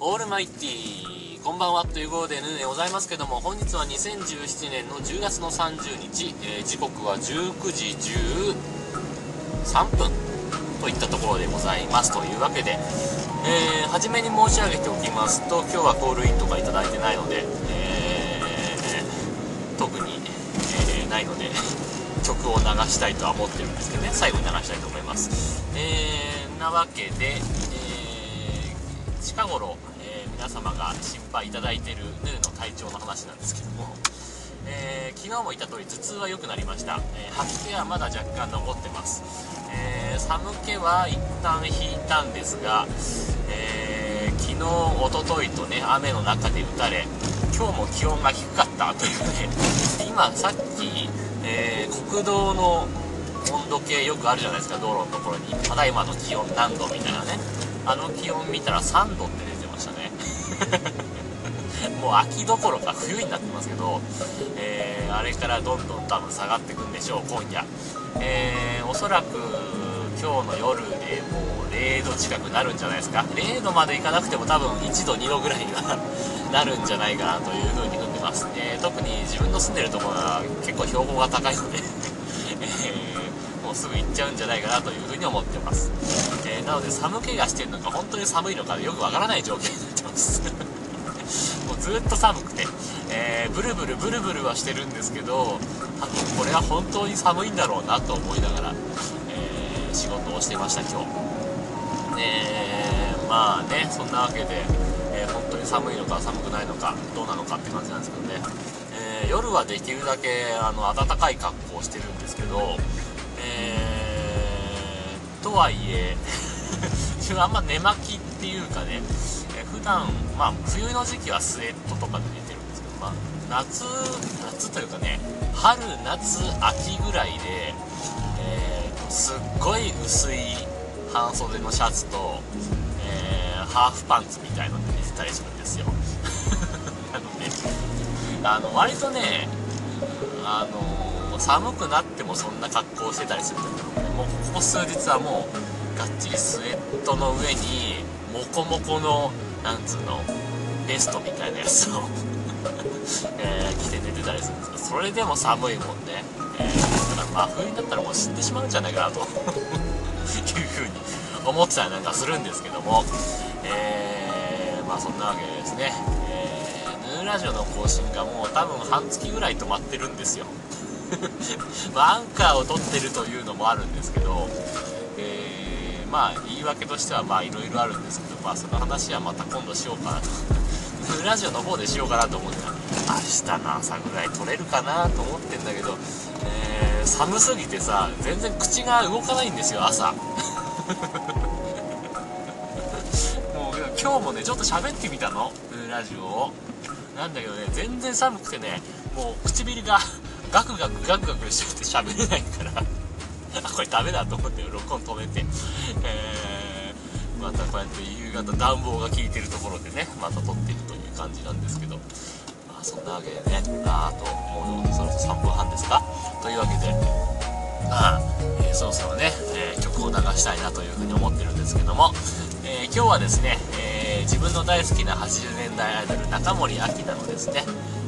オールマイティこんばんはということで N でございますけども本日は2017年の10月の30日、えー、時刻は19時13分といったところでございますというわけで、えー、初めに申し上げておきますと今日はコールインとかいいてないので、えー、特に、えないので 曲を流したいとは思ってるんですけどね最後に流したいと思います。えなわけで、近頃、えー、皆様が心配いただいているヌーの体調の話なんですけども、えー、昨日も言った通り頭痛は良くなりました、えー、吐き気はまだ若干残ってます、え寒気は一旦引いたんですが、え昨日おとといとね雨の中で打たれ今日も気温が低かったというね今さっき、え国道の温度計よくあるじゃないですか道路のところに。ただいまの気温何度みたいなね。あの気温見たら3度って出てましたね。もう秋どころか冬になってますけど、えー、あれからどんどん多分下がってくんでしょう今夜、えー、おそらく今日の夜でもう0度近くなるんじゃないですか。0度までいかなくても多分1度2度ぐらいには なるんじゃないかなというふうに踏んでます、えー、特に自分の住んでるところは結構標高が高いので えー、もうすぐ行っちゃうんじゃないかなというふうに思ってます。えー、なので寒気がしてるのか本当に寒いのかよくわからない状況になってます。もうずっと寒くて、えー、ブルブルブルブルはしてるんですけど多分これは本当に寒いんだろうなと思いながら、えー、仕事をしてました今日。えー、まあねそんなわけで、え本当に寒いのか寒くないのかどうなのかって感じなんですけどね、え夜はできるだけあの暖かい格好をしてるんですけど、とはいえ あんま寝巻きっていうかね、え普段まあ冬の時期はスウェットとかで寝てるんですけど、まあ、夏夏というかね春夏秋ぐらいで、えー、すっごい薄い半袖のシャツと、えー、ハーフパンツみたいので寝てたりするんですよ。なのであの割とねあの寒くなってもそんな格好してたりするんだけどもうここ数日はもうがっちりスウェットの上にモコモコのなんつうのベストみたいなやつをえー、着て寝てたりするんですけどそれでも寒いもんね、えー、だから真冬になったらもう死んでしまうんじゃないかなと。いうふうに思ってたりなんかするんですけども、えー、まあそんなわけでですね、ラジオの更新がもう多分半月ぐらい止まってるんですよ。まあ、アンカーを取ってるというのもあるんですけど、えー、まあ言い訳としてはまあいろいろあるんですけど、まあ、その話はまた今度しようかなと。ラジオの方でしようかなと思ってた明日の朝ぐらい撮れるかなと思ってんだけど、えー、寒すぎてさ全然口が動かないんですよ朝。今日もねちょっと喋ってみたの。ラジオを。なんだけどね全然寒くてねもう唇が ガクガクガクガクしちゃって喋れないから。あこれダメだと思って録音止めて、えー、またこうやって夕方暖房が効いてるところでねまた撮っているという感じなんですけど。まあそんなわけでねああともうそろそろ3分半ですか。というわけでまあ、えー、そろそろね、えー、曲を流したいなというふうに思ってるんですけども、え今日はですね、え自分の大好きな80年代アイドル中森明菜のですね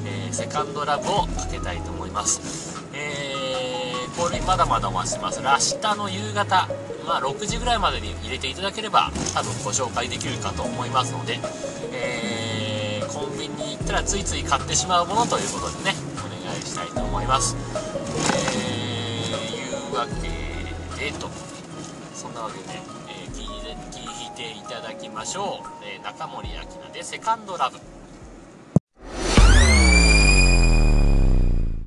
えセカンドラブをかけたいと思います。えー、これまだまだお待ちしてます。明日の夕方、まあ6時ぐらいまでに入れていただければ多分ご紹介できるかと思いますので、えー、コンビニに行ったらついつい買ってしまうものということでね、お願いしたいと思います。えー、いうわけでと、そんなわけで、えー、聞いていただきましょう。えー、中森明菜でセカンドラブ。